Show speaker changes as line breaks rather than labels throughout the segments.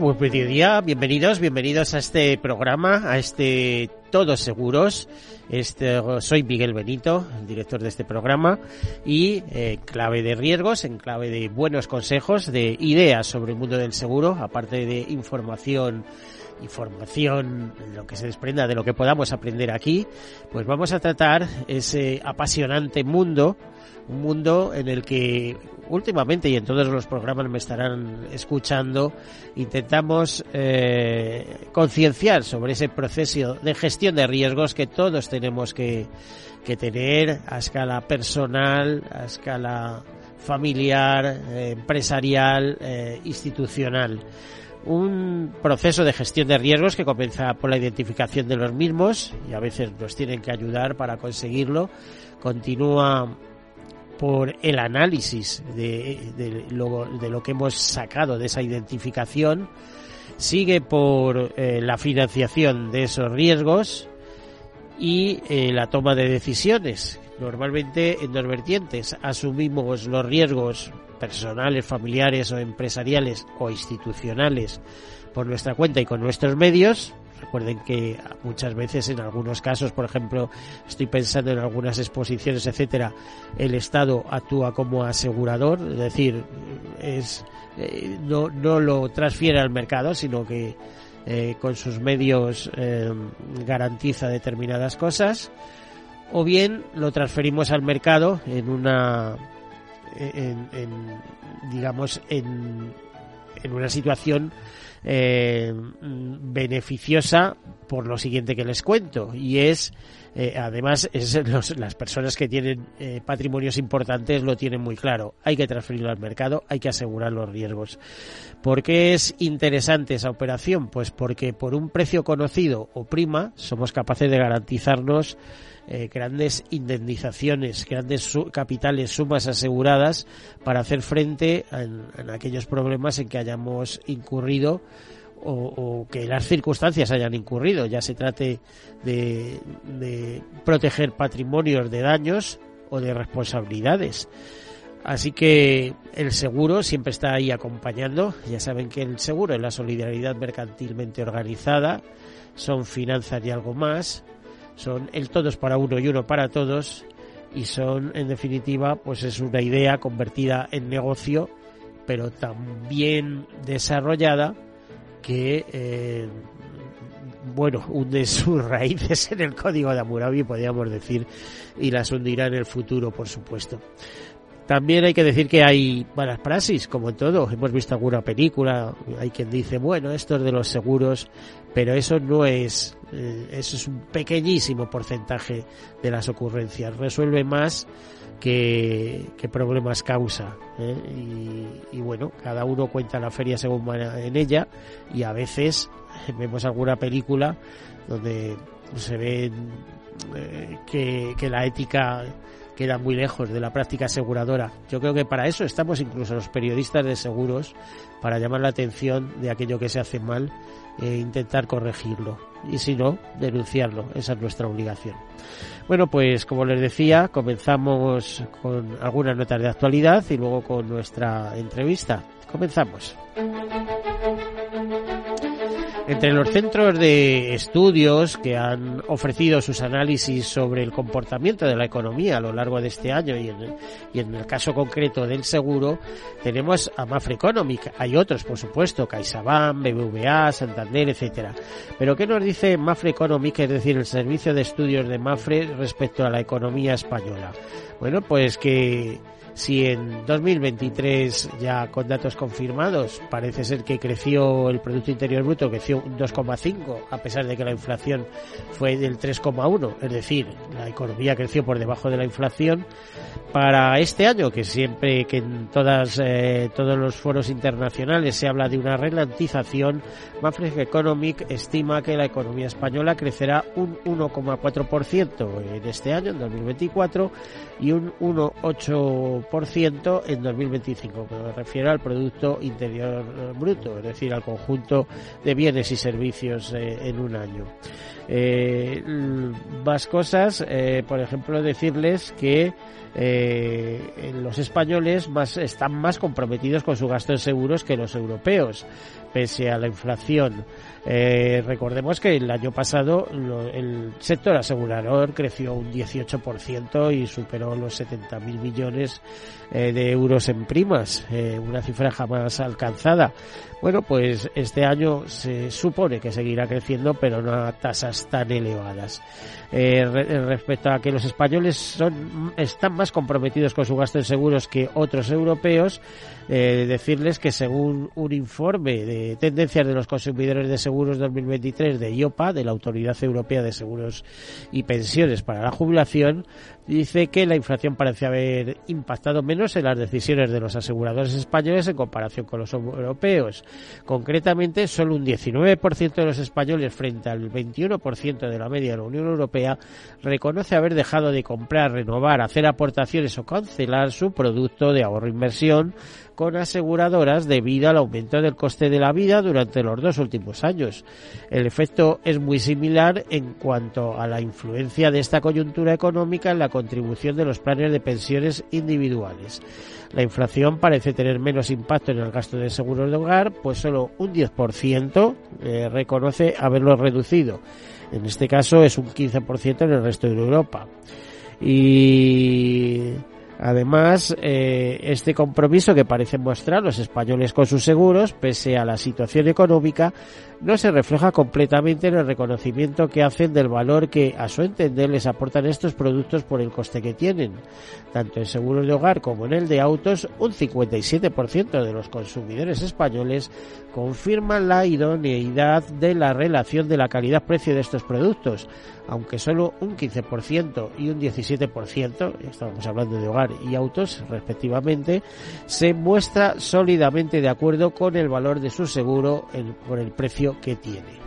Buen mediodía, bienvenidos, bienvenidos a este programa, a este Todos Seguros. Este, soy Miguel Benito, el director de este programa, y eh, clave de riesgos, en clave de buenos consejos, de ideas sobre el mundo del seguro, aparte de información información, lo que se desprenda de lo que podamos aprender aquí, pues vamos a tratar ese apasionante mundo un mundo en el que últimamente y en todos los programas me estarán escuchando, intentamos eh, concienciar sobre ese proceso de gestión de riesgos que todos tenemos que, que tener a escala personal, a escala familiar, eh, empresarial, eh, institucional un proceso de gestión de riesgos que comienza por la identificación de los mismos y a veces nos tienen que ayudar para conseguirlo. Continúa por el análisis de, lo, que hemos sacado de esa identificación, sigue por eh, la financiación de esos riesgos y eh, la toma de decisiones. Normalmente en dos vertientes. Asumimos los riesgos personales, familiares o empresariales o institucionales por nuestra cuenta y con nuestros medios Recuerden que muchas veces, en algunos casos, por ejemplo, estoy pensando en algunas exposiciones, etcétera, el Estado actúa como asegurador, es decir, es eh, no, no lo transfiere al mercado, sino que eh, con sus medios eh, garantiza determinadas cosas, o bien lo transferimos al mercado en una, en, en digamos, en, en una situación eh, beneficiosa por lo siguiente que les cuento y es eh, además es las personas que tienen eh, patrimonios importantes lo tienen muy claro hay que transferirlo al mercado hay que asegurar los riesgos ¿por qué es interesante esa operación? pues porque por un precio conocido o prima somos capaces de garantizarnos eh, grandes indemnizaciones, grandes capitales, sumas aseguradas para hacer frente en, aquellos problemas en que hayamos incurrido o, que las circunstancias hayan incurrido, ya se trate de, de proteger patrimonios de daños o de responsabilidades. Así que el seguro siempre está ahí acompañando. Ya saben que el seguro es la solidaridad mercantilmente organizada, son finanzas y algo más son el todos para uno y uno para todos. Y son en definitiva pues es una idea convertida en negocio pero también desarrollada que eh, bueno hunde sus raíces en el código de Hammurabi podríamos decir y las hundirá en el futuro por supuesto también hay que decir que hay malas praxis, como en todo. Hemos visto alguna película, hay quien dice, bueno, esto es de los seguros, pero eso no es, eh, eso es un pequeñísimo porcentaje de las ocurrencias. Resuelve más que, problemas causa. ¿eh? Y, y, bueno, cada uno cuenta la feria según va en ella y a veces vemos alguna película donde se ve eh, que, que la ética queda muy lejos de la práctica aseguradora. Yo creo que para eso estamos incluso los periodistas de seguros, para llamar la atención de aquello que se hace mal e intentar corregirlo. Y si no, denunciarlo. Esa es nuestra obligación. Bueno, pues como les decía, comenzamos con algunas notas de actualidad y luego con nuestra entrevista. Comenzamos. Entre los centros de estudios que han ofrecido sus análisis sobre el comportamiento de la economía a lo largo de este año y en, el caso concreto del seguro, tenemos a Mafre Economic. Hay otros, por supuesto, CaixaBank, BBVA, Santander, etcétera. Pero ¿qué nos dice Mafre Economic, es decir, el servicio de estudios de Mafre respecto a la economía española? Bueno, pues que si en 2023 ya con datos confirmados parece ser que creció el Producto Interior Bruto, creció un 2,5 a pesar de que la inflación fue del 3,1, es decir, la economía creció por debajo de la inflación. Para este año, que siempre que en todas eh, todos los foros internacionales se habla de una ralentización, Mafre Economic estima que la economía española crecerá un 1,4% en este año, en 2024, y un 1,8% en 2025, me refiero al Producto Interior Bruto, es decir, al conjunto de bienes y servicios eh, en un año. Eh, más cosas, eh, por ejemplo, decirles que eh, los españoles más, están más comprometidos con su gasto en seguros que los europeos, pese a la inflación. Eh, recordemos que el año pasado el sector asegurador creció un 18% y superó los 70.000 millones eh, de euros en primas, eh, una cifra jamás alcanzada. Bueno, pues este año se supone que seguirá creciendo, pero no a tasas tan elevadas. respecto a que los españoles son, están más comprometidos con su gasto en seguros que otros europeos, decirles que según un informe de tendencias de los consumidores de Seguros 2023 de IOPA, de la Autoridad Europea de Seguros y Pensiones para la Jubilación, dice que la inflación parece haber impactado menos en las decisiones de los aseguradores españoles en comparación con los europeos. Concretamente, solo un 19% de los españoles frente al 21% de la media de la Unión Europea reconoce haber dejado de comprar, renovar, hacer aportaciones o cancelar su producto de ahorro-inversión con aseguradoras debido al aumento del coste de la vida durante los dos últimos años. El efecto es muy similar en cuanto a la influencia de esta coyuntura económica en la contribución de los planes de pensiones individuales. La inflación parece tener menos impacto en el gasto de seguros de hogar, pues solo un 10% eh, reconoce haberlo reducido. En este caso es un 15% en el resto de Europa. Y Además, eh, este compromiso que parecen mostrar los españoles con sus seguros, pese a la situación económica, no se refleja completamente en el reconocimiento que hacen del valor que, a su entender, les aportan estos productos por el coste que tienen. Tanto en seguros de hogar como en el de autos, un 57% de los consumidores españoles confirman la idoneidad de la relación de la calidad-precio de estos productos, aunque solo un 15% y un 17%, estamos hablando de hogar y autos respectivamente, se muestra sólidamente de acuerdo con el valor de su seguro por el precio que tiene.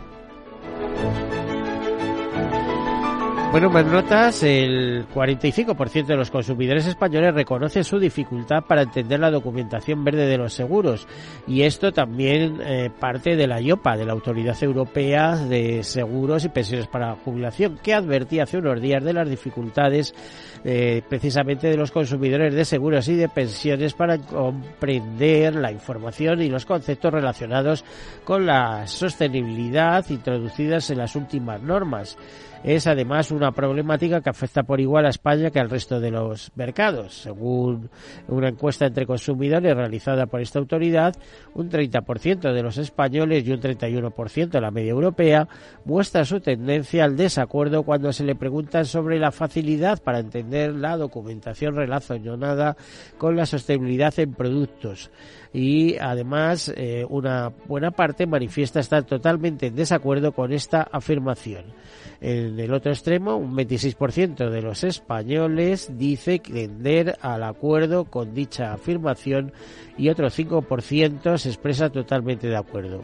Bueno, más notas, el 45% de los consumidores españoles reconoce su dificultad para entender la documentación verde de los seguros. Y esto también eh, parte de la IOPA, de la Autoridad Europea de Seguros y Pensiones para la Jubilación, que advertía hace unos días de las dificultades eh, precisamente de los consumidores de seguros y de pensiones para comprender la información y los conceptos relacionados con la sostenibilidad introducidas en las últimas normas es además una problemática que afecta por igual a España que al resto de los mercados. Según una encuesta entre consumidores realizada por esta autoridad, un 30% de los españoles y un 31% de la media europea muestra su tendencia al desacuerdo cuando se le preguntan sobre la facilidad para entender la documentación relacionada con la sostenibilidad en productos y además eh, una buena parte manifiesta estar totalmente en desacuerdo con esta afirmación. El otro extremo, un 26% de los españoles dice tender al acuerdo con dicha afirmación y otro 5% se expresa totalmente de acuerdo.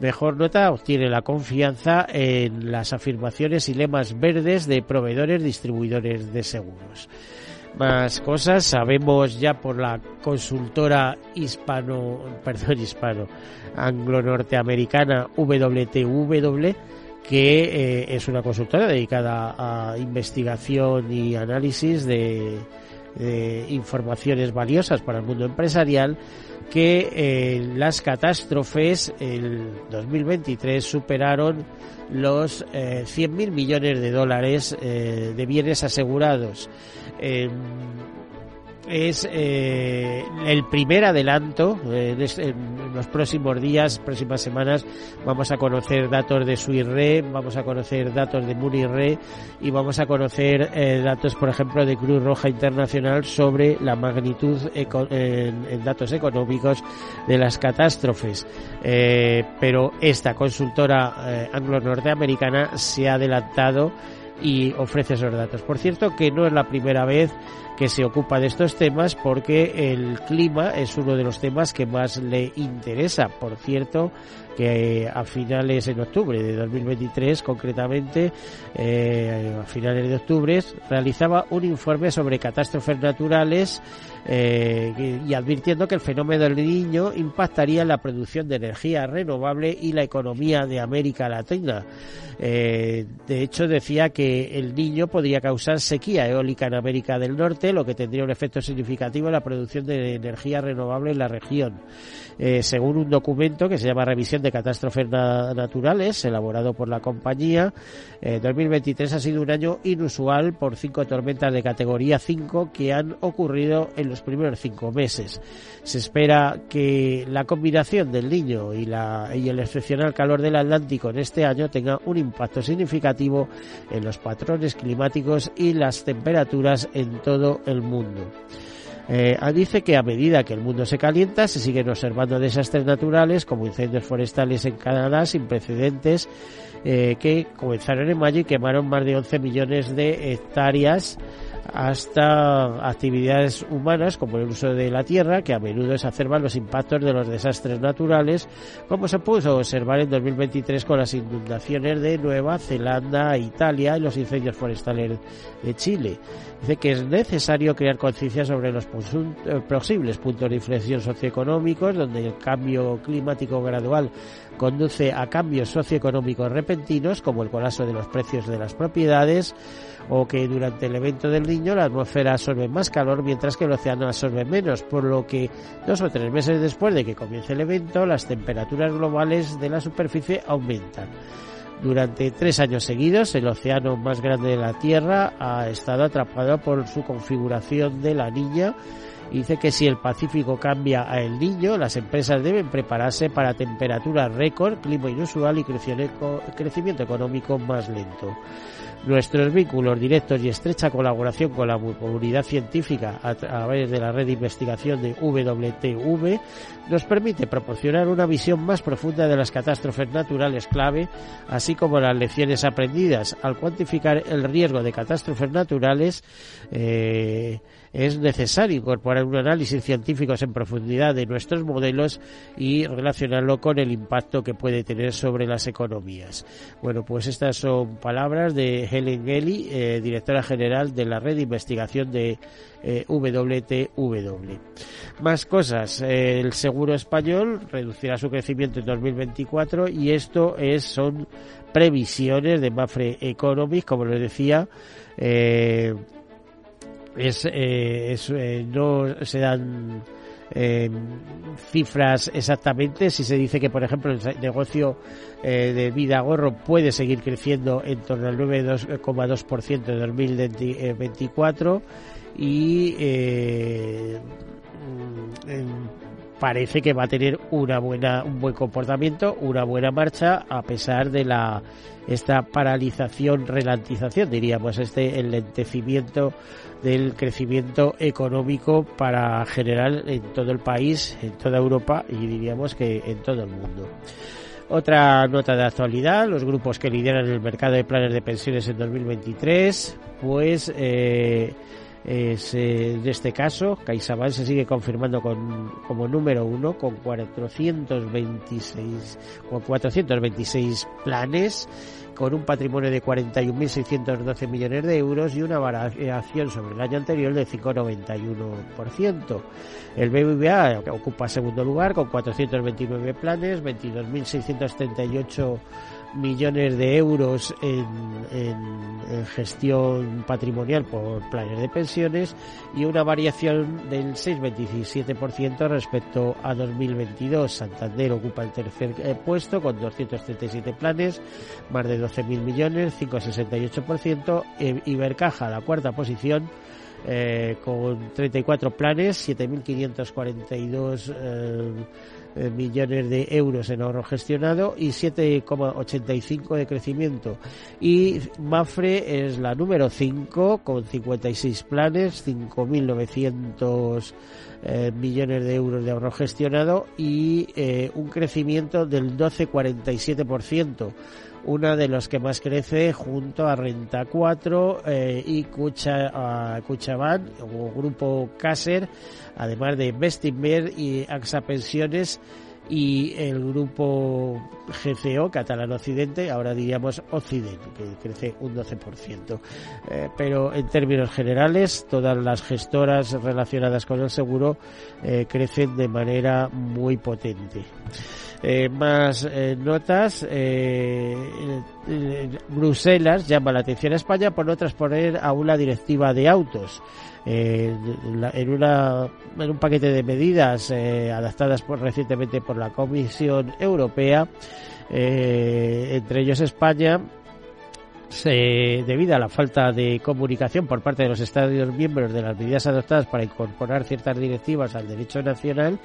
Mejor nota obtiene la confianza en las afirmaciones y lemas verdes de proveedores distribuidores de seguros. Más cosas, sabemos ya por la consultora hispano, perdón, hispano, anglo-norteamericana WTW que eh, es una consultora dedicada a investigación y análisis de, informaciones valiosas para el mundo empresarial que eh, las catástrofes el 2023 superaron los eh, 100.000 millones de dólares eh, de bienes asegurados. Es eh, el primer adelanto. en, los próximos días, próximas semanas, vamos a conocer datos de SUIRE, vamos a conocer datos de MUNIRE y vamos a conocer eh, datos, por ejemplo, de Cruz Roja Internacional sobre la magnitud en, datos económicos de las catástrofes. Eh, pero esta consultora anglo-norteamericana se ha adelantado y ofrece esos datos. Por cierto, que no es la primera vez que se ocupa de estos temas porque el clima es uno de los temas que más le interesa. Por cierto, que a finales en octubre de 2023, concretamente, eh, a finales de octubre, realizaba un informe sobre catástrofes naturales eh, y advirtiendo que el fenómeno del niño impactaría en la producción de energía renovable y la economía de América Latina. Eh, de hecho, decía que el niño podría causar sequía eólica en América del Norte, lo que tendría un efecto significativo en la producción de energía renovable en la región. Según un documento que se llama Revisión de Catástrofes Naturales, elaborado por la compañía, 2023 ha sido un año inusual por cinco tormentas de categoría 5 que han ocurrido en los primeros cinco meses. Se espera que la combinación del niño y, la, y el excepcional calor del Atlántico en este año tenga un impacto significativo en los patrones climáticos y las temperaturas en todo el mundo. Eh, dice que a medida que el mundo se calienta se siguen observando desastres naturales como incendios forestales en Canadá sin precedentes eh, que comenzaron en mayo y quemaron más de 11 millones de hectáreas hasta actividades humanas como el uso de la tierra, que a menudo exacerban los impactos de los desastres naturales, como se pudo observar en 2023 con las inundaciones de Nueva Zelanda, Italia y los incendios forestales de Chile. Dice que es necesario crear conciencia sobre los eh, posibles puntos de inflexión socioeconómicos, donde el cambio climático gradual conduce a cambios socioeconómicos repentinos, como el colapso de los precios de las propiedades, o que durante el evento del niño la atmósfera absorbe más calor mientras que el océano absorbe menos, por lo que dos o tres meses después de que comience el evento las temperaturas globales de la superficie aumentan. Durante tres años seguidos, el océano más grande de la Tierra ha estado atrapado por su configuración de la niña. Dice que si el Pacífico cambia a el niño, las empresas deben prepararse para temperaturas récord, clima inusual y crecimiento económico más lento. Nuestros vínculos directos y estrecha colaboración con la comunidad científica a través de la red de investigación de WTV nos permite proporcionar una visión más profunda de las catástrofes naturales clave, así como las lecciones aprendidas al cuantificar el riesgo de catástrofes naturales. Eh, es necesario incorporar un análisis científico en profundidad de nuestros modelos y relacionarlo con el impacto que puede tener sobre las economías. Bueno, pues estas son palabras de Helen Gelly, eh, directora general de la red de investigación de eh, WTW. Más cosas. el seguro español reducirá su crecimiento en 2024 y esto es son previsiones de Mafre Economics, como les decía. Eh, es, eh, eh, no se dan eh, cifras exactamente. Si se dice que, por ejemplo, el negocio de vida gorro puede seguir creciendo en torno al 9,2% de 2024 y parece que va a tener una buena, un buen comportamiento, una buena marcha, a pesar de la esta paralización, relantización, diríamos, este enlentecimiento del crecimiento económico para generar en todo el país, en toda Europa y diríamos que en todo el mundo. Otra nota de actualidad, los grupos que lideran el mercado de planes de pensiones en 2023, pues eh, es, eh, de este caso, CaixaBank se sigue confirmando con, como número uno con 426, con 426 planes con un patrimonio de 41.612 millones de euros y una variación sobre el año anterior del 5,91%. El BBVA ocupa segundo lugar con 429 planes, 22.638 millones de euros en, gestión patrimonial por planes de pensiones y una variación del 6,27% respecto a 2022. Santander ocupa el tercer eh, puesto con 237 planes, más de 12.000 millones, 5,68%. Ibercaja la cuarta posición eh, con 34 planes, 7.542 eh, eh, millones de euros en ahorro gestionado y 7,85 de crecimiento. Y Mafre es la número 5 con 56 planes, 5.900 eh, millones de euros de ahorro gestionado y eh, un crecimiento del 12,47% una de los que más crece junto a Renta 4 eh, y Cucha, Cuchaban o Grupo Caser, además de Bestinver y AXA Pensiones y el grupo GCO, Catalán Occidente, ahora diríamos Occidente, que crece un 12%. Eh, pero en términos generales, todas las gestoras relacionadas con el seguro eh, crecen de manera muy potente. Eh, más eh, notas. Eh, Bruselas llama la atención a España por no transponer aún la directiva de autos. en, una, en un paquete de medidas adaptadas por, recientemente por la Comisión Europea, entre ellos España, se, debido a la falta de comunicación por parte de los Estados miembros de las medidas adoptadas para incorporar ciertas directivas al derecho nacional,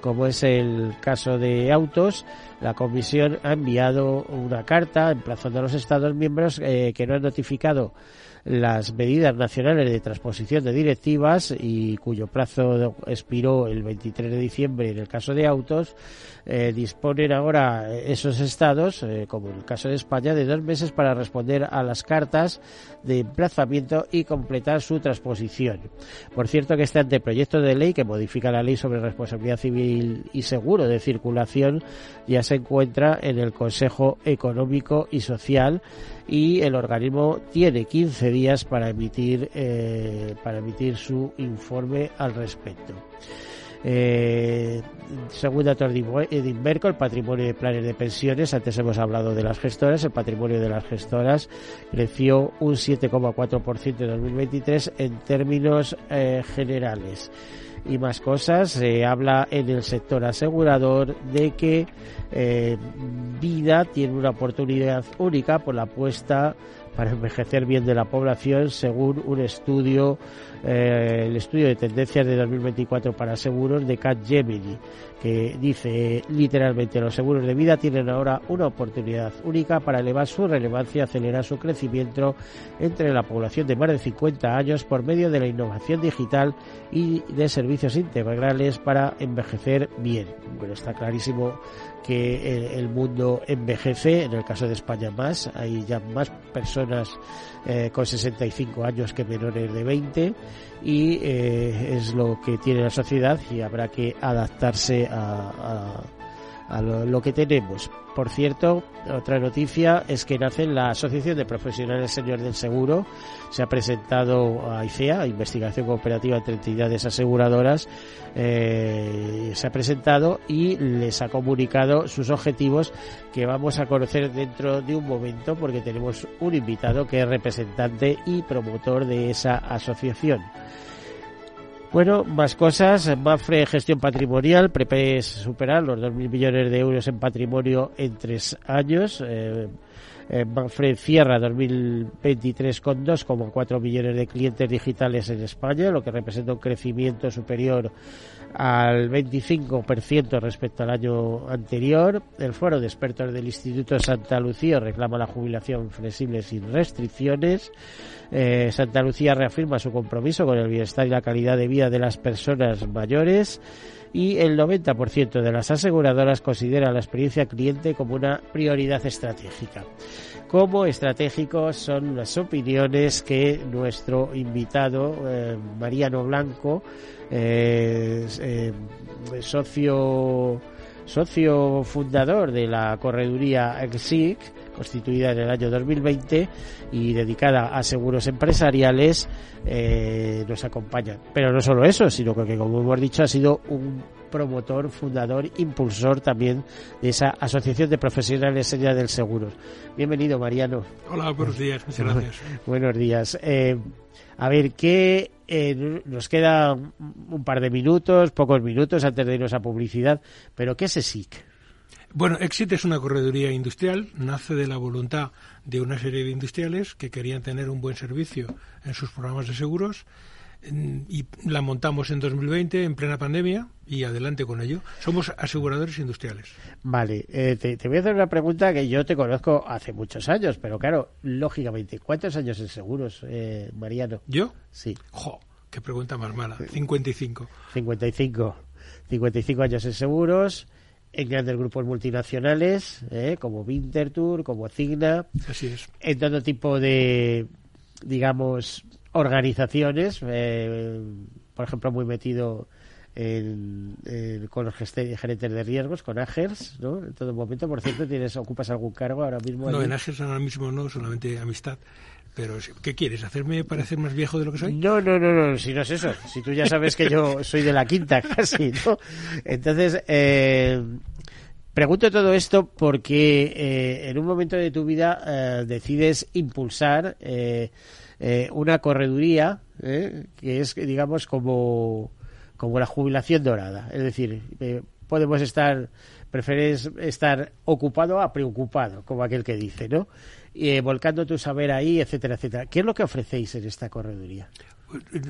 como es el caso de autos, la Comisión ha enviado una carta emplazando a los Estados miembros eh, que no han notificado las medidas nacionales de transposición de directivas y cuyo plazo expiró el 23 de diciembre en el caso de autos, eh, disponen ahora esos estados, eh, como en el caso de España, de dos meses para responder a las cartas de emplazamiento y completar su transposición. Por cierto que este anteproyecto de ley que modifica la ley sobre responsabilidad civil y seguro de circulación ya se encuentra en el Consejo Económico y Social y el organismo tiene 15 días para emitir eh, para emitir su informe al respecto. Eh, según datos el patrimonio de planes de pensiones, antes hemos hablado de las gestoras, el patrimonio de las gestoras creció un 7,4% en 2023 en términos eh, generales y más cosas. Se habla en el sector asegurador de que eh, Vida tiene una oportunidad única por la apuesta para envejecer bien de la población según un estudio eh, el estudio de tendencias de 2024 para seguros de Cat Gemini, que dice literalmente los seguros de vida tienen ahora una oportunidad única para elevar su relevancia y acelerar su crecimiento entre la población de más de 50 años por medio de la innovación digital y de servicios integrales para envejecer bien. Bueno, está clarísimo que el, mundo envejece, en el caso de España más, hay ya más personas eh, con 65 años que menores de 20 y eh, es lo que tiene la sociedad y habrá que adaptarse a, lo, que tenemos. Por cierto, otra noticia es que nace la Asociación de Profesionales Señor del Seguro. Se ha presentado a ICEA, Investigación Cooperativa entre Entidades Aseguradoras. Eh, se ha presentado y les ha comunicado sus objetivos que vamos a conocer dentro de un momento porque tenemos un invitado que es representante y promotor de esa asociación. Bueno, más cosas. Mafre Gestión Patrimonial prevé superar los 2.000 millones de euros en patrimonio en tres años. Eh, eh, cierra 2023 con 2,4 millones de clientes digitales en España, lo que representa un crecimiento superior al 25% respecto al año anterior. El foro de expertos del Instituto Santa Lucía reclama la jubilación flexible sin restricciones. Eh, Santa Lucía reafirma su compromiso con el bienestar y la calidad de vida de las personas mayores y el 90% de las aseguradoras considera la experiencia cliente como una prioridad estratégica. Como estratégicos son las opiniones que nuestro invitado, eh, Mariano Blanco, eh, socio socio fundador de la correduría EXIC, constituida en el año 2020 y dedicada a seguros empresariales, eh, nos acompaña. Pero no solo eso, sino que, como hemos dicho, ha sido un promotor, fundador, impulsor también de esa Asociación de Profesionales del Seguro. Bienvenido, Mariano.
Hola, buenos días, muchas gracias.
buenos días. Eh, a ver, ¿qué eh, nos queda un par de minutos, pocos minutos antes de irnos a publicidad, pero ¿qué es ESIC?
Bueno, Exit es una correduría industrial, nace de la voluntad de una serie de industriales que querían tener un buen servicio en sus programas de seguros y la montamos en 2020 en plena pandemia y adelante con ello. Somos aseguradores industriales.
Vale, eh, te, voy a hacer una pregunta que yo te conozco hace muchos años, pero claro, lógicamente, ¿cuántos años en seguros, eh, Mariano?
¿Yo?
Sí.
Jo, qué pregunta más mala. 55.
55. 55 años en seguros en grandes grupos multinacionales, eh, como Winterthur, como Cigna.
Así es.
En todo tipo de, digamos, organizaciones. Eh, por ejemplo, muy metido en, con los gerentes de riesgos, con AGERS, ¿no? En todo momento, por cierto, tienes ocupas algún cargo ahora mismo.
No, en AGERS ahora mismo no, solamente amistad. Pero, ¿qué quieres? ¿Hacerme parecer más viejo de lo que soy?
No, no, no, no, si no es eso. Si tú ya sabes que yo soy de la quinta casi, ¿no? Entonces, eh, pregunto todo esto porque eh, en un momento de tu vida eh, decides impulsar eh, una correduría que es, digamos, como, como la jubilación dorada. Es decir, podemos estar, prefieres estar ocupado a preocupado, como aquel que dice, ¿no? eh, volcando tu saber ahí, etcétera, etcétera. ¿Qué es lo que ofrecéis en esta correduría?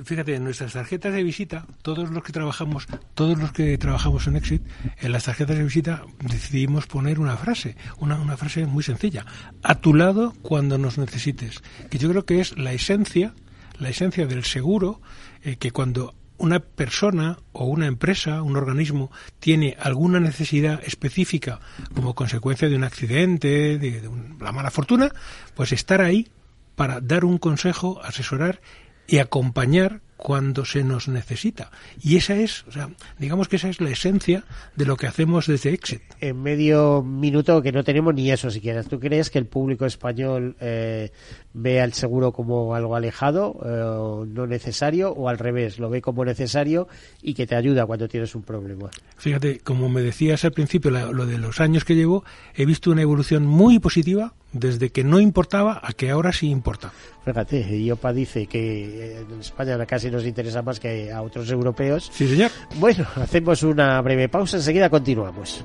Fíjate, en nuestras tarjetas de visita, todos los que trabajamos, todos los que trabajamos en Exit, en las tarjetas de visita decidimos poner una frase, una, frase muy sencilla, a tu lado cuando nos necesites, que yo creo que es la esencia, la esencia del seguro, eh, que cuando una persona o una empresa, un organismo, tiene alguna necesidad específica como consecuencia de un accidente, de, la mala fortuna, pues estar ahí para dar un consejo, asesorar y acompañar cuando se nos necesita. Y esa es, digamos que esa es la esencia de lo que hacemos desde Exit.
En medio minuto que no tenemos ni eso siquiera. ¿Tú crees que el público español eh, ve al seguro como algo alejado, eh, no necesario, o al revés, lo ve como necesario y que te ayuda cuando tienes un problema?
Fíjate, como me decías al principio, lo de los años que llevo, he visto una evolución muy positiva desde que no importaba a que ahora sí importa.
Fíjate, IOPA dice que en España casi nos interesa más que a otros europeos.
Sí, señor.
Bueno, hacemos una breve pausa, enseguida continuamos.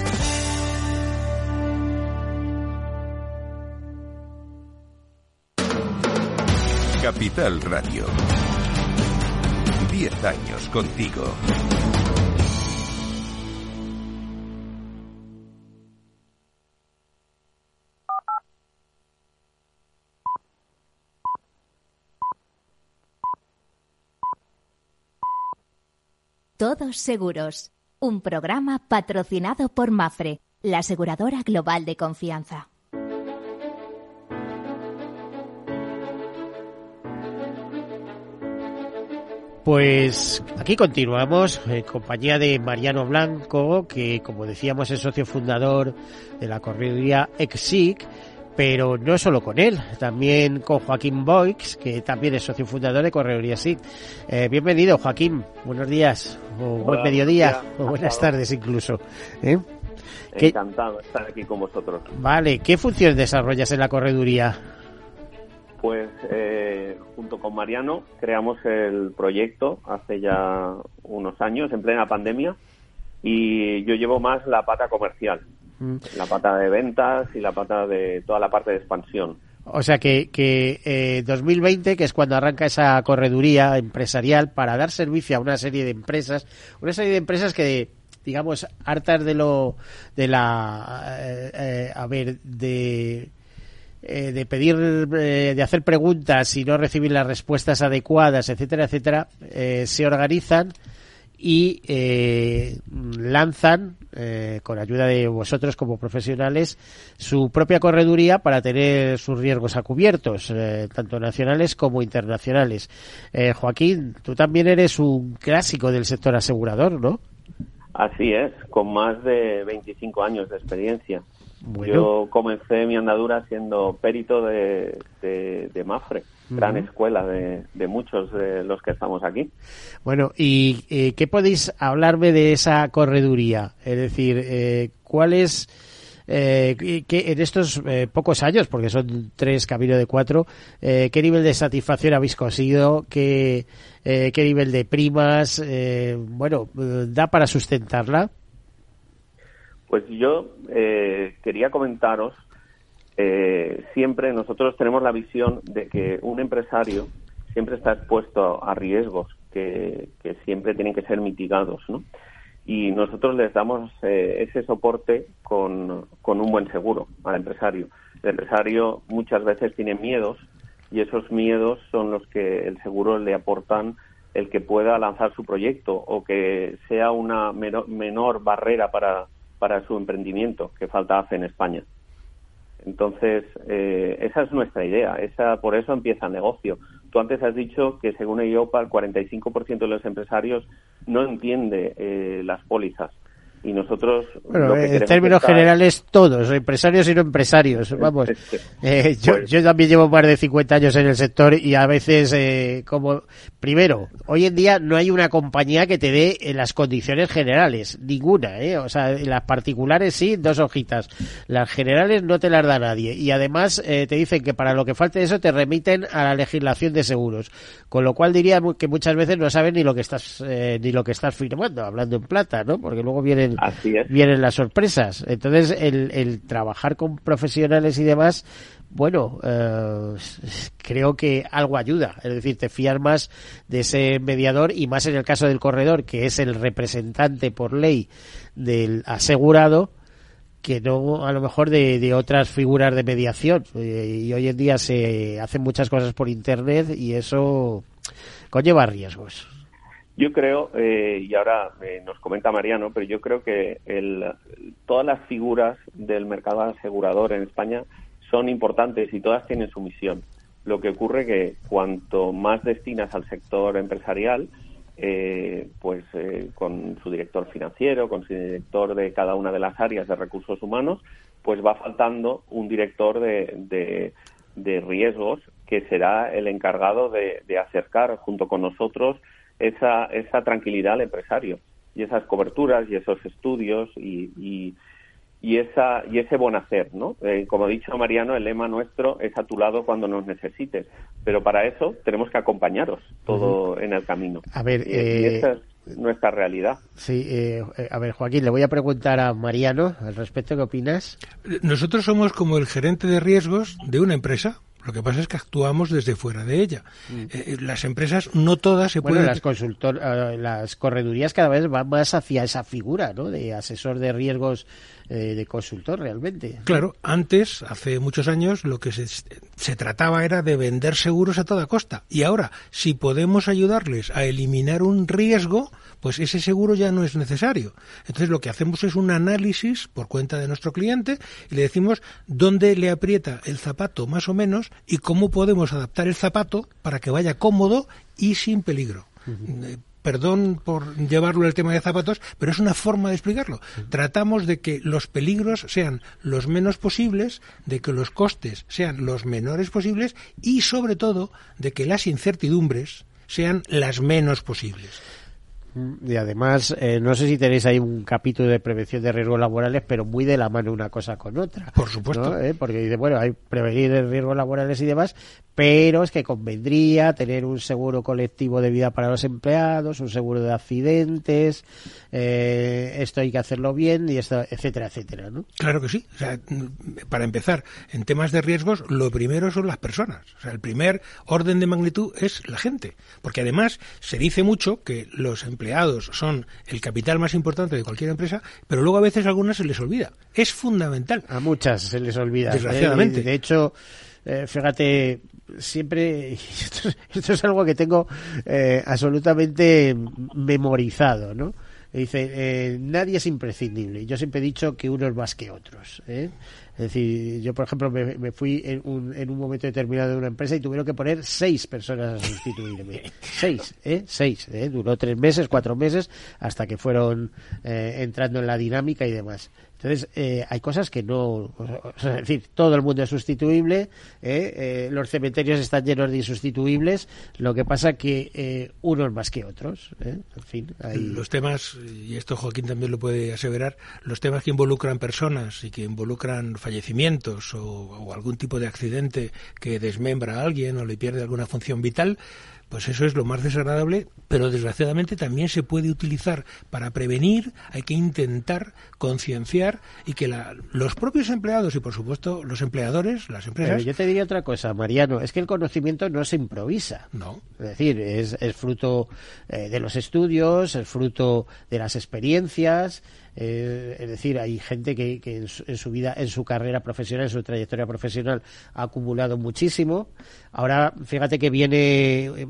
Capital Radio. 10 años contigo.
Todos Seguros, un programa patrocinado por Mafre, la aseguradora global de confianza.
Pues aquí continuamos en compañía de Mariano Blanco, que como decíamos es socio fundador de la correduría EXIC, pero no solo con él, también con Joaquín Boix, que también es socio fundador de Correduría SIC. Eh, bienvenido, Joaquín. Buenos días, o buen mediodía, o buenas tardes incluso. ¿eh?
Encantado de estar aquí con vosotros.
Vale, ¿qué funciones desarrollas en la correduría?
Pues eh, junto con Mariano creamos el proyecto hace ya unos años, en plena pandemia, y yo llevo más la pata comercial, mm. la pata de ventas y la pata de toda la parte de expansión.
O sea que, que eh, 2020, que es cuando arranca esa correduría empresarial para dar servicio a una serie de empresas, una serie de empresas que digamos hartas de lo de la eh, eh, a ver de eh, de pedir, eh, de hacer preguntas y no recibir las respuestas adecuadas, etcétera, etcétera, eh, se organizan y lanzan, con ayuda de vosotros como profesionales, su propia correduría para tener sus riesgos a cubiertos, tanto nacionales como internacionales. Joaquín, tú también eres un clásico del sector asegurador, ¿no?
Así es, con más de 25 años de experiencia. Yo comencé mi andadura siendo perito de, de, Mafre, gran escuela de, de, muchos de los que estamos aquí.
Bueno, ¿y eh, qué podéis hablarme de esa correduría? Es decir, eh, ¿cuál es... Eh, que en estos eh, pocos años, porque son tres camino de cuatro, eh, ¿qué nivel de satisfacción habéis conseguido? ¿Qué, qué nivel de primas? bueno, ¿da para sustentarla?
Pues yo eh, quería comentaros, eh, siempre nosotros tenemos la visión de que un empresario siempre está expuesto a riesgos que, siempre tienen que ser mitigados, ¿no? Y nosotros les damos eh, ese soporte con, con un buen seguro al empresario. El empresario muchas veces tiene miedos y esos miedos son los que el seguro le aportan el que pueda lanzar su proyecto o que sea una menor barrera para para su emprendimiento que falta hace en España. Entonces, eh, esa es nuestra idea, esa, por eso empieza el negocio. Tú antes has dicho que según EIOPA el 45% de los empresarios no entiende eh, las pólizas y nosotros
bueno, en términos generales todos empresarios y no empresarios vamos. Eh, yo, pues yo también llevo más de 50 años en el sector y a veces eh, como primero hoy en día no hay una compañía que te dé en las condiciones generales ninguna eh o sea las particulares sí dos hojitas las generales no te las da nadie y además eh, te dicen que para lo que falte eso te remiten a la legislación de seguros con lo cual diría que muchas veces no saben ni lo que estás eh, ni lo que estás firmando hablando en plata no porque luego vienen vienen, las sorpresas. Entonces, el, el, trabajar con profesionales y demás, bueno, eh, creo que algo ayuda. Es decir, te fías más de ese mediador y más en el caso del corredor, que es el representante por ley del asegurado, que no a lo mejor de, de otras figuras de mediación. Eh, y hoy en día se hacen muchas cosas por Internet y eso conlleva riesgos.
Yo creo, eh, y ahora eh, nos comenta Mariano, pero yo creo que el, todas las figuras del mercado asegurador en España son importantes y todas tienen su misión. Lo que ocurre que cuanto más destinas al sector empresarial, eh, pues con su director financiero, con su director de cada una de las áreas de recursos humanos, pues va faltando un director de, de, riesgos que será el encargado de acercar junto con nosotros esa, esa tranquilidad al empresario y esas coberturas y esos estudios y, y esa y ese buen hacer, ¿no? Eh, como ha dicho Mariano, el lema nuestro es a tu lado cuando nos necesites, pero para eso tenemos que acompañaros todo en el camino.
A ver,
y,
eh,
esa es nuestra realidad.
Sí, eh, a ver, Joaquín, le voy a preguntar a Mariano al respecto, ¿qué opinas?
Nosotros somos como el gerente de riesgos de una empresa. Lo que pasa es que actuamos desde fuera de ella. Eh, las empresas no todas se
Bueno,
pueden
las consultor, eh, las corredurías cada vez van más hacia esa figura, ¿no? De asesor de riesgos eh, de consultor realmente.
Claro, antes, hace muchos años, lo que se, se trataba era de vender seguros a toda costa. Y ahora, si podemos ayudarles a eliminar un riesgo, pues ese seguro ya no es necesario. Entonces lo que hacemos es un análisis por cuenta de nuestro cliente y le decimos dónde le aprieta el zapato más o menos y cómo podemos adaptar el zapato para que vaya cómodo y sin peligro. Perdón por llevarlo al tema de zapatos, pero es una forma de explicarlo. Tratamos de que los peligros sean los menos posibles, de que los costes sean los menores posibles y, sobre todo, de que las incertidumbres sean las menos posibles.
Y además, eh, no sé si tenéis ahí un capítulo de prevención de riesgos laborales, pero muy de la mano una cosa con otra.
Por supuesto.
¿no? ¿Eh? Porque dice, bueno, hay prevenir riesgos laborales y demás, pero es que convendría tener un seguro colectivo de vida para los empleados, un seguro de accidentes, eh, esto hay que hacerlo bien, y esto, etcétera, etcétera, ¿no?
Claro que sí. O sea, para empezar, en temas de riesgos, lo primero son las personas. O sea, el primer orden de magnitud es la gente. Porque además se dice mucho que los empleados son el capital más importante de cualquier empresa, pero luego a veces a algunas se les olvida. Es fundamental.
A muchas se les olvida.
Desgraciadamente.
¿eh? De hecho, eh, fíjate, siempre, esto, esto, es algo que tengo eh, absolutamente memorizado, ¿no? Dice, eh, nadie es imprescindible. Yo siempre he dicho que uno es más que otros. ¿eh? Es decir, yo, por ejemplo, me, me fui en un, en un, momento determinado de una empresa y tuvieron que poner seis personas a sustituirme. seis, ¿eh? Seis. ¿eh? Duró tres meses, cuatro meses, hasta que fueron eh, entrando en la dinámica y demás. Entonces, eh, hay cosas que no. Es decir, todo el mundo es sustituible, ¿eh? Eh, los cementerios están llenos de insustituibles, lo que pasa que eh, unos más que otros. En fin.
Los temas, y esto Joaquín también lo puede aseverar, los temas que involucran personas y que involucran fallecimientos o, o algún tipo de accidente que desmembra a alguien o le pierde alguna función vital, pues eso es lo más desagradable, pero desgraciadamente también se puede utilizar para prevenir, hay que intentar concienciar y que la, los propios empleados y por supuesto los empleadores, las empresas...
Pero yo te diría otra cosa, Mariano, es que el conocimiento no se improvisa.
No.
Es decir, es, es fruto eh, de los estudios, es fruto de las experiencias, eh, es decir, hay gente que, que en, su, en, su, vida, en su carrera profesional, en su trayectoria profesional, ha acumulado muchísimo. Ahora, fíjate que viene eh,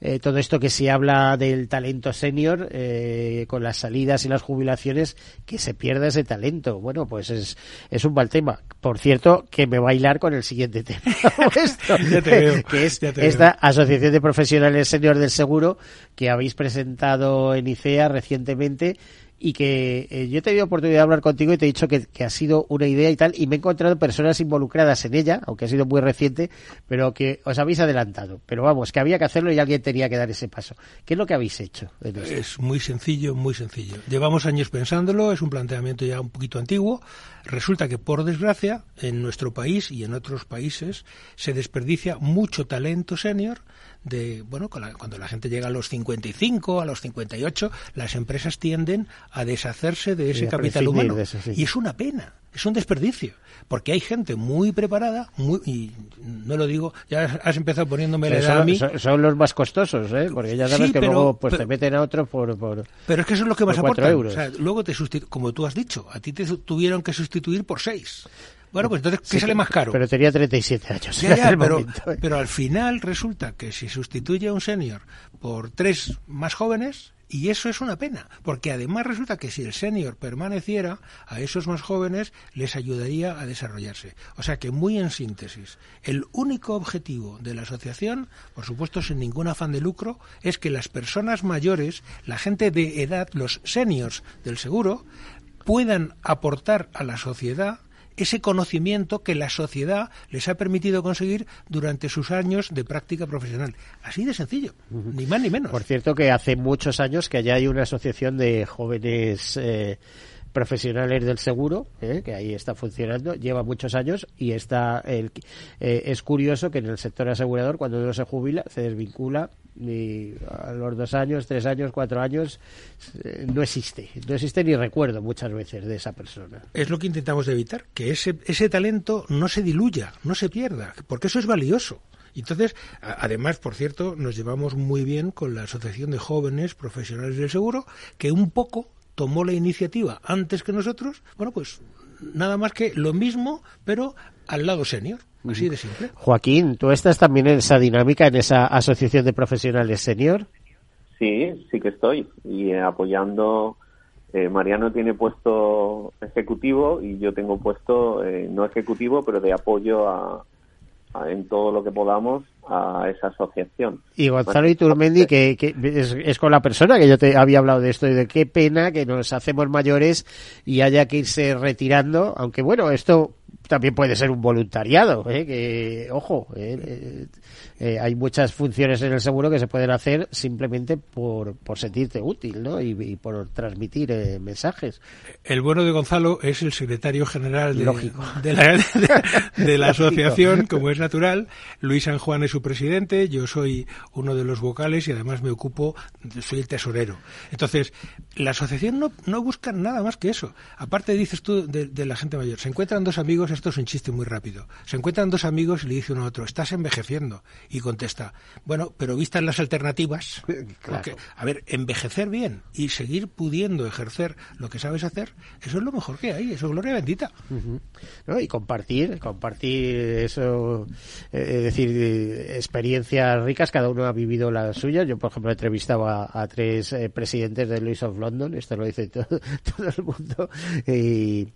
eh, todo esto que se habla del talento senior, eh, con las salidas y las jubilaciones, que se pierda ese talento. Bueno, pues es, es un mal tema. Por cierto, que me va a hilar con el siguiente tema, esto,
veo,
que es esta
veo.
Asociación de Profesionales Senior del Seguro que habéis presentado en ICEA recientemente y que eh, yo he tenido oportunidad de hablar contigo y te he dicho que, que, ha sido una idea y tal, y me he encontrado personas involucradas en ella, aunque ha sido muy reciente, pero que os habéis adelantado. Pero vamos, que había que hacerlo y alguien tenía que dar ese paso. ¿Qué es lo que habéis hecho?
Es muy sencillo, muy sencillo. Llevamos años pensándolo, es un planteamiento ya un poquito antiguo. Resulta que, por desgracia, en nuestro país y en otros países se desperdicia mucho talento senior de, bueno, cuando la gente llega a los 55, a los 58, las empresas tienden a deshacerse de ese
Sí,
capital humano.
eso, sí.
Y es una pena, es un desperdicio, porque hay gente muy preparada, muy, y no lo digo, ya has empezado poniéndome la edad a mí.
son, los más costosos, ¿eh? Porque ya sabes
Sí,
que
pero-
luego pues
pero-
te meten a otro por... por
Pero es que eso es lo que más
cuatro
aporta.
euros.
O sea, luego te como tú has dicho, a ti te tuvieron que sustituir por seis. Bueno, pues entonces, ¿qué
Sí,
sale más caro?
Pero tenía 37 años.
Ya, ya, pero,
momento,
pero al final resulta que si sustituye a un senior por tres más jóvenes, y eso es una pena, porque además resulta que si el senior permaneciera, a esos más jóvenes les ayudaría a desarrollarse. O sea que, muy en síntesis, el único objetivo de la asociación, por supuesto sin ningún afán de lucro, es que las personas mayores, la gente de edad, los seniors del seguro, puedan aportar a la sociedad ese conocimiento que la sociedad les ha permitido conseguir durante sus años de práctica profesional. Así de sencillo, ni más ni menos.
Por cierto que hace muchos años que allá hay una asociación de jóvenes eh, profesionales del seguro, ¿eh? que ahí está funcionando, lleva muchos años y está el, eh, es curioso que en el sector asegurador cuando uno se jubila se desvincula y a los dos años, tres años, cuatro años eh, no existe, no existe ni recuerdo muchas veces de esa persona.
Es lo que intentamos evitar, que ese, ese talento no se diluya, no se pierda, porque eso es valioso. Entonces, además, por cierto, nos llevamos muy bien con la Asociación de Jóvenes Profesionales del Seguro, que un poco tomó la iniciativa antes que nosotros, bueno, pues nada más que lo mismo, pero al lado senior. Así de simple.
Joaquín, ¿tú estás también en esa dinámica, en esa asociación de profesionales senior?
Sí, sí que estoy. Y apoyando, eh, Mariano tiene puesto ejecutivo y yo tengo puesto eh, no ejecutivo, pero de apoyo a, en todo lo que podamos a esa asociación.
Y Gonzalo Iturmendi, que, que es, con la persona que yo te había hablado de esto y de qué pena que nos hacemos mayores y haya que irse retirando, aunque bueno, esto también puede ser un voluntariado, ¿eh? que ojo, ¿eh? Eh, eh, hay muchas funciones en el seguro que se pueden hacer simplemente por, por sentirte útil, ¿no? Y, por transmitir mensajes.
El bueno de Gonzalo es el secretario general de, de, la, de, la, asociación, como es natural. Luis San Juan es su presidente, yo soy uno de los vocales y además me ocupo, soy el tesorero. Entonces, la asociación no, no busca nada más que eso. Aparte, dices tú de, de la gente mayor, se encuentran dos amigos esto es un chiste muy rápido. Se encuentran dos amigos y le dice uno a otro, estás envejeciendo. Y contesta, bueno, pero vistas las alternativas, a ver, envejecer bien y seguir pudiendo ejercer lo que sabes hacer, eso es lo mejor que hay, eso es gloria bendita.
Y compartir, compartir eso, eh, es decir, experiencias ricas, cada uno ha vivido las suyas. Yo, por ejemplo, he entrevistado a, tres eh, presidentes de Louis of London, esto lo dice todo, todo el mundo, y,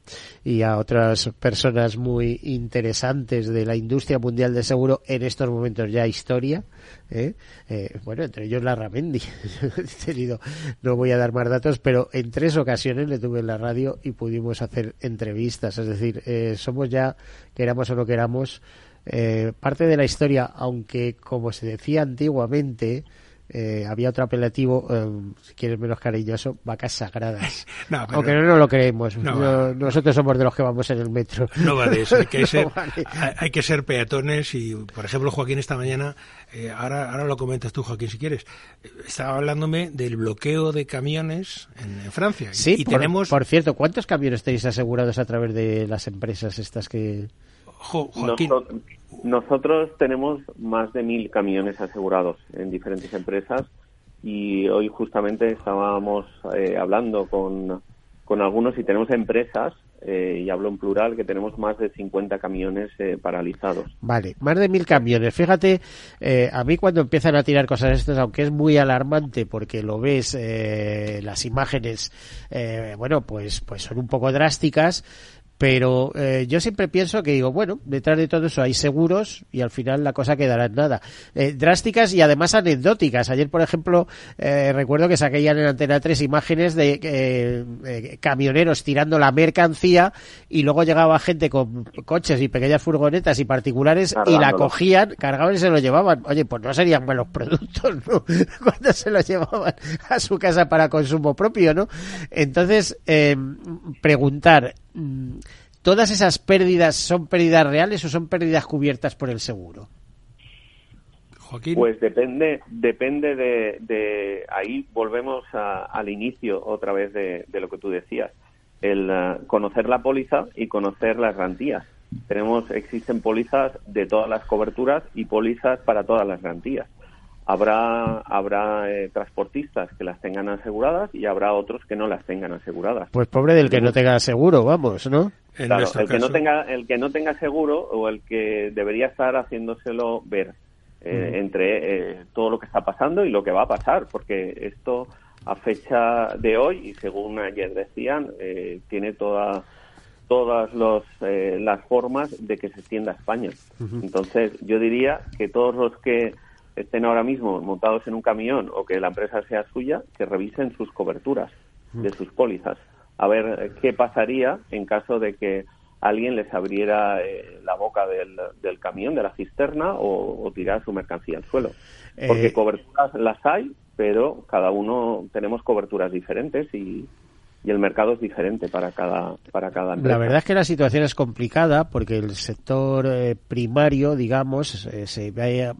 y a otras personas muy interesantes de la industria mundial de seguro en estos momentos ya historia. ¿eh? Eh, bueno, entre ellos la Ramendi. tenido, no voy a dar más datos, pero en tres ocasiones le tuve en la radio y pudimos hacer entrevistas. Es decir, eh, somos ya, queramos o no queramos, parte de la historia, aunque como se decía antiguamente, eh, había otro apelativo, eh, si quieres menos cariñoso, vacas sagradas. Aunque no nos lo creemos. nosotros somos de los que vamos en el metro.
No vale eso. Hay que, ser, hay que ser peatones y, por ejemplo, Joaquín esta mañana, eh, ahora, ahora lo comentas tú, Joaquín, si quieres, estaba hablándome del bloqueo de camiones en, Francia.
Sí, y tenemos... por cierto, ¿cuántos camiones tenéis asegurados a través de las empresas estas que...
Joaquín. Nosotros tenemos más de mil camiones asegurados en diferentes empresas y hoy justamente estábamos eh, hablando con, con, algunos y tenemos empresas, eh, y hablo en plural, que tenemos más de 50 camiones eh, paralizados.
Vale, más de mil camiones. Fíjate, a mí cuando empiezan a tirar cosas estas, aunque es muy alarmante porque lo ves, las imágenes, bueno, pues, pues son un poco drásticas, pero eh, yo siempre pienso que digo, bueno, detrás de todo eso hay seguros y al final la cosa quedará en nada. Eh, drásticas y además anecdóticas. Ayer, por ejemplo, eh, recuerdo que saqueían en Antena 3 imágenes de camioneros tirando la mercancía y luego llegaba gente con coches y pequeñas furgonetas y particulares y la cogían, cargaban y se lo llevaban. Oye, pues no serían buenos productos, ¿no? Cuando se los llevaban a su casa para consumo propio, ¿no? Entonces, preguntar, Mm, ¿todas esas pérdidas son pérdidas reales o son pérdidas cubiertas por el seguro?
Joaquín. Pues depende, depende de, ahí volvemos al inicio otra vez de, lo que tú decías, el uh, conocer la póliza y conocer las garantías. Tenemos, existen pólizas de todas las coberturas y pólizas para todas las garantías habrá habrá eh, transportistas que las tengan aseguradas y habrá otros que no las tengan aseguradas.
Pues pobre del que no tenga seguro, vamos, ¿no?
Claro, el que no tenga el que no tenga seguro o el que debería estar haciéndoselo ver eh, entre eh, todo lo que está pasando y lo que va a pasar, porque esto a fecha de hoy y según ayer decían tiene toda todas los, las formas de que se extienda a España. Entonces, yo diría que todos los que estén ahora mismo montados en un camión o que la empresa sea suya, que revisen sus coberturas de sus pólizas. A ver eh, qué pasaría en caso de que alguien les abriera eh, la boca del, del, camión, de la cisterna o, o tirara su mercancía al suelo. Porque eh, coberturas las hay, pero cada uno tenemos coberturas diferentes y, y el mercado es diferente para cada para cada empresa.
La verdad es que la situación es complicada porque el sector eh, primario, digamos, eh, se ve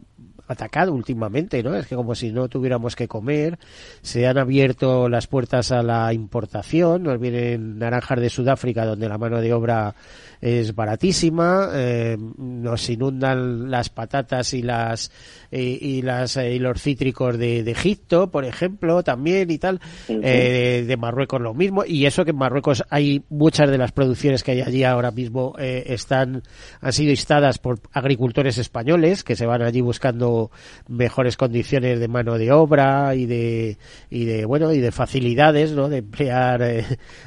atacado últimamente, ¿no? Es que como si no tuviéramos que comer, se han abierto las puertas a la importación, nos vienen naranjas de Sudáfrica donde la mano de obra es baratísima, eh, nos inundan las patatas y las y las y los cítricos de, de, Egipto, por ejemplo, también y tal, eh, de, Marruecos lo mismo y eso que en Marruecos hay muchas de las producciones que hay allí ahora mismo eh, están han sido instadas por agricultores españoles que se van allí buscando mejores condiciones de mano de obra y de y de bueno y de facilidades, ¿no? De emplear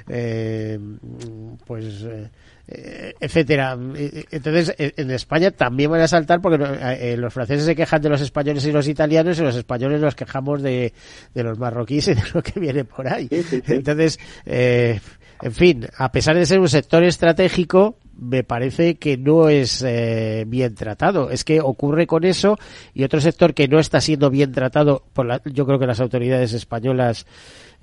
eh, pues eh, etcétera. Entonces, en España también van a saltar porque eh, los franceses se quejan de los españoles y los italianos y los españoles nos quejamos de, de los marroquíes y de lo que viene por ahí. Entonces, eh, en fin, a pesar de ser un sector estratégico, me parece que no es bien tratado. Es que ocurre con eso y otro sector que no está siendo bien tratado por la, yo creo que las autoridades españolas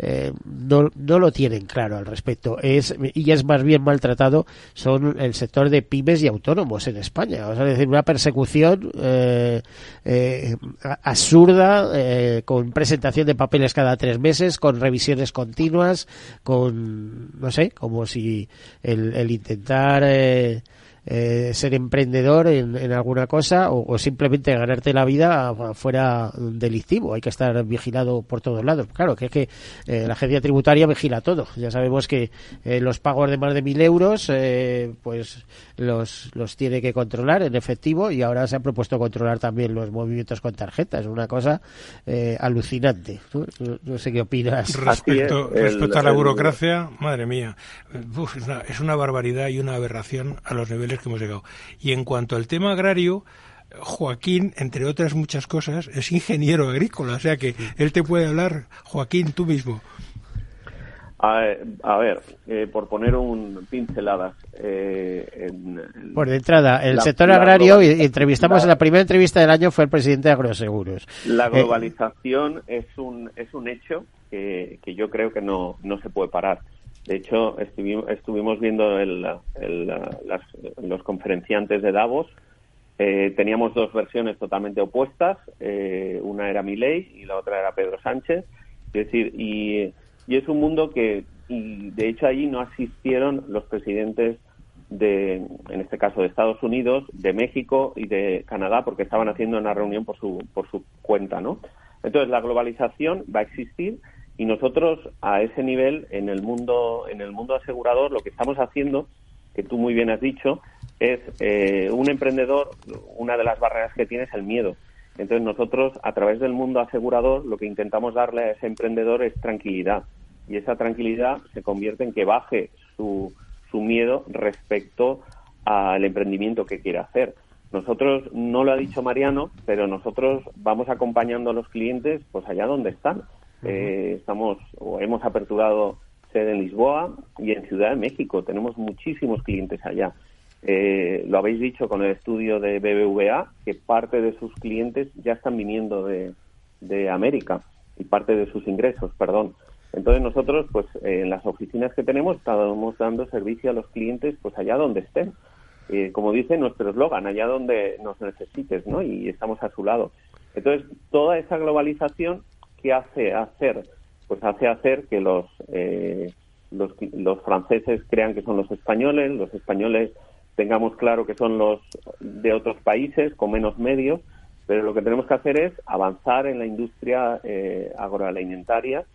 eh, no, no lo tienen claro al respecto. Es, y es más bien maltratado son el sector de pymes y autónomos en España. O sea, es decir, una persecución eh, eh, absurda, eh, con presentación de papeles cada tres meses, con revisiones continuas, con, no sé, como si el, el intentar eh, ser emprendedor en, en alguna cosa o, o, simplemente ganarte la vida fuera delictivo. Hay que estar vigilado por todos lados. Claro, que es que eh, la agencia tributaria vigila todo. Ya sabemos que eh, los pagos de más de mil euros, eh, pues los, los tiene que controlar en efectivo y ahora se ha propuesto controlar también los movimientos con tarjetas. Una cosa eh, alucinante. ¿no? No, sé qué opinas.
Respecto, el, respecto a la burocracia, madre mía, uf, es, una, es una barbaridad y una aberración a los niveles que hemos llegado. Y en cuanto al tema agrario, Joaquín, entre otras muchas cosas, es ingeniero agrícola, o sea que él te puede hablar, Joaquín, tú mismo.
A, a ver, eh, por poner un pinceladas. Eh, en, en
por de entrada, el la, sector agrario, la, y entrevistamos la, en la primera entrevista del año, fue el presidente de Agroseguros.
La globalización eh, es, un, es un hecho que, que yo creo que no, no se puede parar. De hecho, estuvimos, estuvimos viendo el, las, los conferenciantes de Davos. Eh, teníamos dos versiones totalmente opuestas. Eh, una era Milei y la otra era Pedro Sánchez. Es decir, y, y es un mundo que, y de hecho allí no asistieron los presidentes de, en este caso de Estados Unidos, de México y de Canadá, porque estaban haciendo una reunión por su, por su cuenta, ¿no? Entonces la globalización va a existir y nosotros a ese nivel en el mundo en el mundo asegurador lo que estamos haciendo que tú muy bien has dicho es eh, un emprendedor una de las barreras que tiene es el miedo. Entonces nosotros a través del mundo asegurador lo que intentamos darle a ese emprendedor es tranquilidad. Y esa tranquilidad se convierte en que baje su, su miedo respecto al emprendimiento que quiere hacer. Nosotros no lo ha dicho Mariano pero nosotros vamos acompañando a los clientes pues allá donde están eh, estamos o hemos aperturado sede en Lisboa y en Ciudad de México. Tenemos muchísimos clientes allá. Eh, lo habéis dicho con el estudio de BBVA, que parte de sus clientes ya están viniendo de, de América y parte de sus ingresos, perdón. Entonces nosotros, pues en las oficinas que tenemos, estamos dando servicio a los clientes, pues allá donde estén. Eh, como dice nuestro eslogan, allá donde nos necesites, ¿no? Y estamos a su lado. Entonces, toda esa globalización ¿qué hace hacer? Pues hace hacer que los, eh, los, franceses crean que son los españoles, los españoles tengamos claro que son los de otros países con menos medios, pero lo que tenemos que hacer es avanzar en la industria eh, agroalimentaria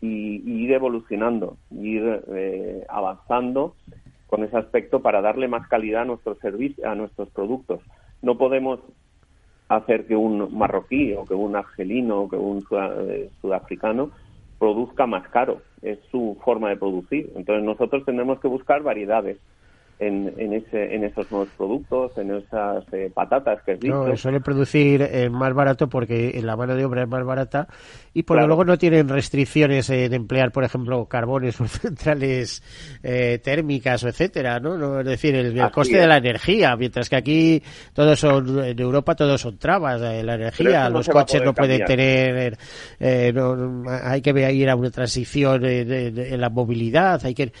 y, y, ir evolucionando, ir eh, avanzando con ese aspecto para darle más calidad a nuestros servicios, a nuestros productos. No podemos hacer que un marroquí o que un argelino o que un sudafricano produzca más caro. Es su forma de producir. Entonces nosotros tendremos que buscar variedades. En, en, ese, en esos nuevos productos, en esas eh, patatas que has dicho.
No, suele producir eh, más barato porque la mano de obra es más barata y por luego no tienen restricciones en emplear, por ejemplo, carbones o centrales eh, térmicas o etcétera, ¿no? no es decir, el, coste de la energía, mientras que aquí todos son, en Europa todos son trabas, eh, la energía, los coches no pueden tener, no, hay que ir a una transición en la movilidad, hay que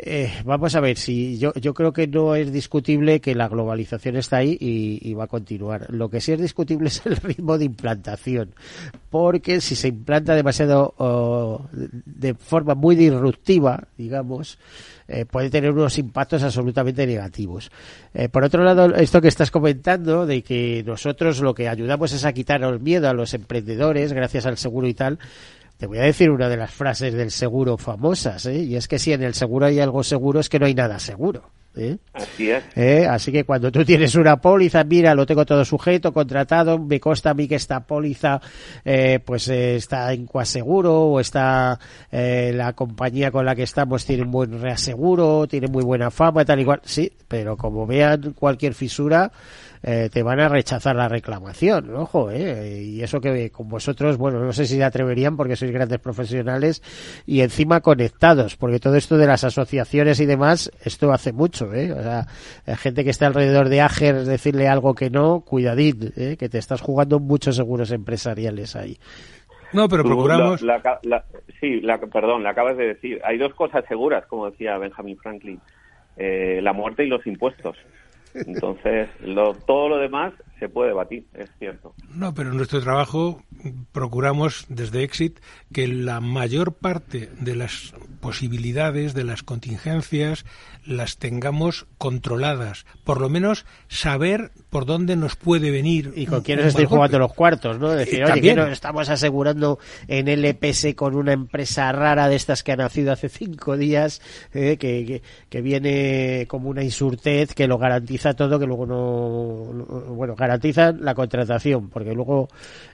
eh, vamos a ver, si yo, yo creo que no es discutible que la globalización está ahí y, va a continuar. Lo que sí es discutible es el ritmo de implantación, porque si se implanta demasiado de forma muy disruptiva, digamos, eh, puede tener unos impactos absolutamente negativos. Eh, por otro lado, esto que estás comentando de que nosotros lo que ayudamos es a quitar el miedo a los emprendedores gracias al seguro y tal, te voy a decir una de las frases del seguro famosas, ¿eh? y es que si en el seguro hay algo seguro es que no hay nada seguro. ¿eh?
Así es.
¿Eh? Así que cuando tú tienes una póliza, mira, lo tengo todo sujeto, contratado, me consta a mí que esta póliza eh, pues eh, está en cuaseguro o está eh, la compañía con la que estamos tiene un buen reaseguro, tiene muy buena fama y tal igual. Sí, pero como vean cualquier fisura, eh, te van a rechazar la reclamación, ojo, eh, y eso que con vosotros, bueno, no sé si se atreverían porque sois grandes profesionales y encima conectados, porque todo esto de las asociaciones y demás, esto hace mucho, ¿eh? O sea, gente que está alrededor de Ager, decirle algo que no, cuidadín, ¿eh? que te estás jugando muchos seguros empresariales ahí.
No, pero procuramos.
sí, la, perdón, le acabas de decir. Hay dos cosas seguras, como decía Benjamin Franklin: eh, la muerte y los impuestos. Entonces, lo, todo lo demás se puede debatir, es cierto.
No, pero en nuestro trabajo procuramos desde Exit que la mayor parte de las posibilidades, de las contingencias, las tengamos controladas. Por lo menos saber por dónde nos puede venir.
Y con quiénes estoy jugando los cuartos, ¿no? Decir, oye, que estamos asegurando en LPS con una empresa rara de estas que ha nacido hace cinco días, eh, que, que, viene como una insurtez que lo garantiza todo, que luego no, bueno, garantiza la contratación, porque luego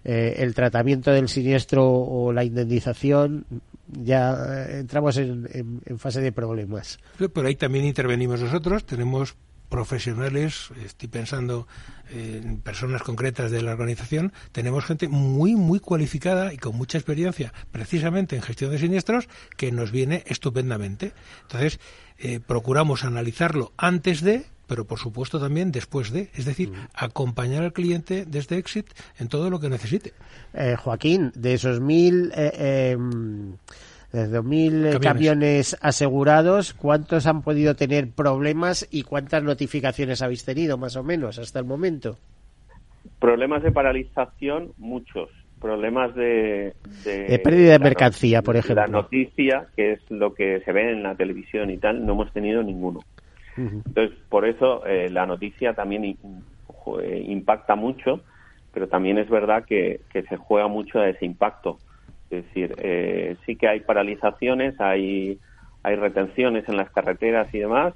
eh, el tratamiento del siniestro o la indemnización ya eh, entramos en, fase de problemas.
Pero ahí también intervenimos nosotros, tenemos profesionales, estoy pensando en personas concretas de la organización, tenemos gente muy, muy cualificada y con mucha experiencia precisamente en gestión de siniestros que nos viene estupendamente. Entonces, eh, procuramos analizarlo antes de pero por supuesto también después de, es decir, mm. acompañar al cliente desde Exit en todo lo que necesite.
Eh, Joaquín, de esos mil, eh, em, de camiones. asegurados, ¿cuántos han podido tener problemas y cuántas notificaciones habéis tenido más o menos hasta el momento?
Problemas de paralización, muchos. Problemas de...
De, pérdida de mercancía, por ejemplo.
La noticia, que es lo que se ve en la televisión y tal, no hemos tenido ninguno. Entonces, por eso eh, la noticia también eh, impacta mucho, pero también es verdad que, se juega mucho a ese impacto. Es decir, eh, sí que hay paralizaciones, hay, hay retenciones en las carreteras y demás,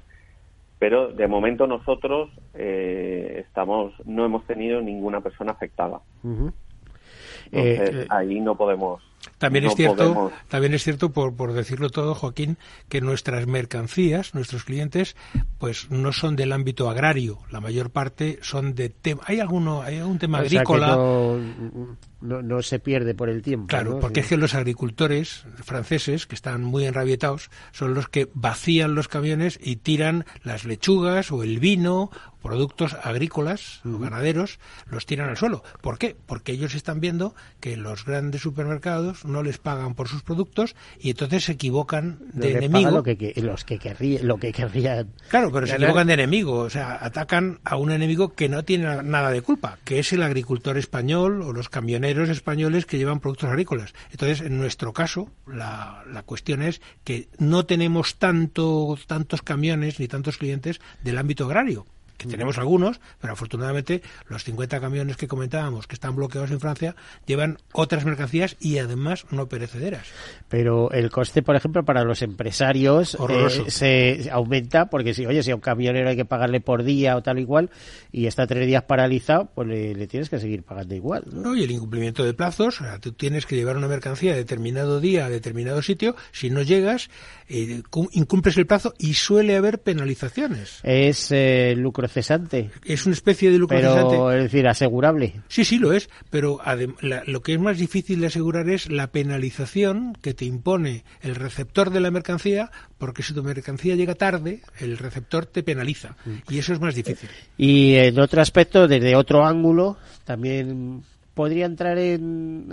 pero de momento nosotros estamos no hemos tenido ninguna persona afectada. Entonces, ahí no podemos
también es cierto, también es cierto por, por decirlo todo, Joaquín, que nuestras mercancías, nuestros clientes, pues no son del ámbito agrario. La mayor parte son de tema. Hay alguno, hay un tema agrícola.
no, no, se pierde por el tiempo.
Claro, porque es que los agricultores franceses, que están muy enrabietados, son los que vacían los camiones y tiran las lechugas o el vino productos agrícolas o ganaderos los tiran al suelo. ¿Por qué? Porque ellos están viendo que los grandes supermercados no les pagan por sus productos y entonces se equivocan de enemigo.
Lo que, los que querrían, lo que querrían.
Claro, pero se equivocan de enemigo, o sea, atacan a un enemigo que no tiene nada de culpa, que es el agricultor español o los camioneros españoles que llevan productos agrícolas. Entonces, en nuestro caso, la, la cuestión es que no tenemos tanto, tantos camiones ni tantos clientes del ámbito agrario que tenemos algunos, pero afortunadamente los 50 camiones que comentábamos que están bloqueados en Francia llevan otras mercancías y además no perecederas.
Pero el coste, por ejemplo, para los empresarios eh, se aumenta porque si, oye, si a un camionero hay que pagarle por día o tal igual y está tres días paralizado, pues le, tienes que seguir pagando igual.
¿no? y el incumplimiento de plazos, o sea, tú tienes que llevar una mercancía a determinado día a determinado sitio, si no llegas, eh, incumples el plazo y suele haber penalizaciones.
Es eh, lucro cesante.
Es una especie de lucro
pero, Es decir, asegurable.
Sí, sí lo es, pero lo que es más difícil de asegurar es la penalización que te impone el receptor de la mercancía, porque si tu mercancía llega tarde, el receptor te penaliza. Mm. Y eso es más difícil.
Y en otro aspecto, desde otro ángulo, también podría entrar en,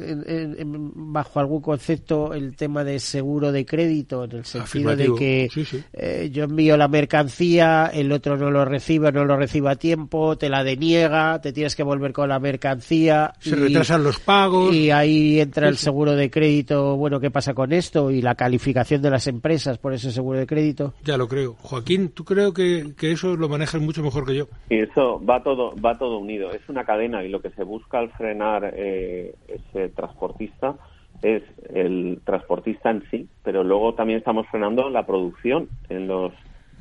bajo algún concepto el tema de seguro de crédito en el sentido de que eh, yo envío la mercancía el otro no lo recibe no lo recibe a tiempo te la deniega te tienes que volver con la mercancía
se retrasan los pagos.
y ahí entra el seguro de crédito. Bueno qué pasa con esto y la calificación de las empresas por ese seguro de crédito.
Ya lo creo. Joaquín tú creo que, que eso lo manejas mucho mejor que yo.
Y eso va todo va todo unido. Es una cadena y lo que se busca al frenar eh, ese transportista es el transportista en sí, pero luego también estamos frenando la producción en los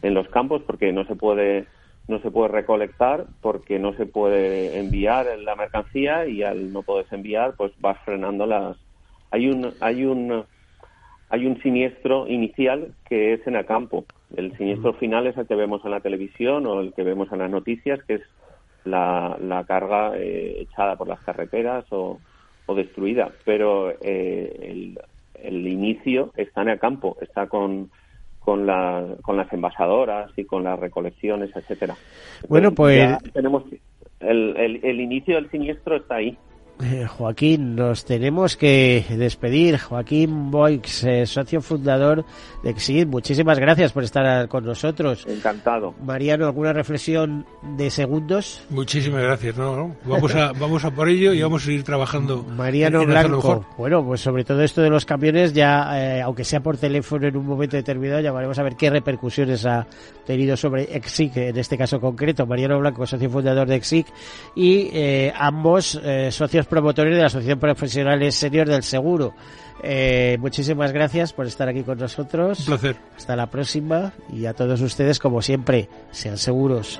en los campos porque no se puede no se puede recolectar porque no se puede enviar la mercancía y al no poderse enviar pues vas frenando las hay un hay un hay un siniestro inicial que es en el campo. El siniestro final es el que vemos en la televisión o el que vemos en las noticias que es la, la carga eh, echada por las carreteras o, o destruida, pero eh, el, el, inicio está en el campo, está con, con, la, con las envasadoras y con las recolecciones, etcétera.
Bueno, pues
tenemos el, el, el inicio del siniestro está ahí.
Eh, Joaquín, nos tenemos que despedir. Joaquín Boix, eh, socio fundador de Exit, muchísimas gracias por estar con nosotros.
Encantado.
Mariano, ¿alguna reflexión de segundos?
Muchísimas gracias, no, Vamos a, vamos a por ello y vamos a seguir trabajando.
Mariano Blanco, bueno, pues sobre todo esto de los camiones, ya, eh, aunque sea por teléfono en un momento determinado, ya veremos a ver qué repercusiones ha tenido sobre Exit, en este caso concreto. Mariano Blanco, socio fundador de Exit, y ambos socios promotores de la Asociación Profesional Senior del Seguro. Eh, muchísimas gracias por estar aquí con nosotros.
Un placer.
Hasta la próxima y a todos ustedes, como siempre, sean seguros.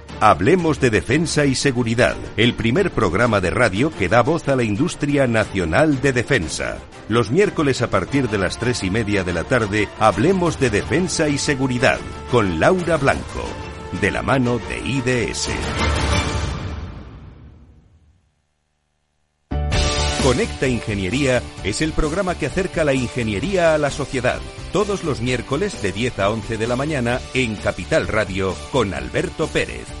Hablemos de Defensa y Seguridad, el primer programa de radio que da voz a la industria nacional de defensa. Los miércoles a partir de las tres y media de la tarde, Hablemos de Defensa y Seguridad, con Laura Blanco, de la mano de IDS. Conecta Ingeniería es el programa que acerca la ingeniería a la sociedad. Todos los miércoles de 10 a 11 de la mañana en Capital Radio con Alberto Pérez.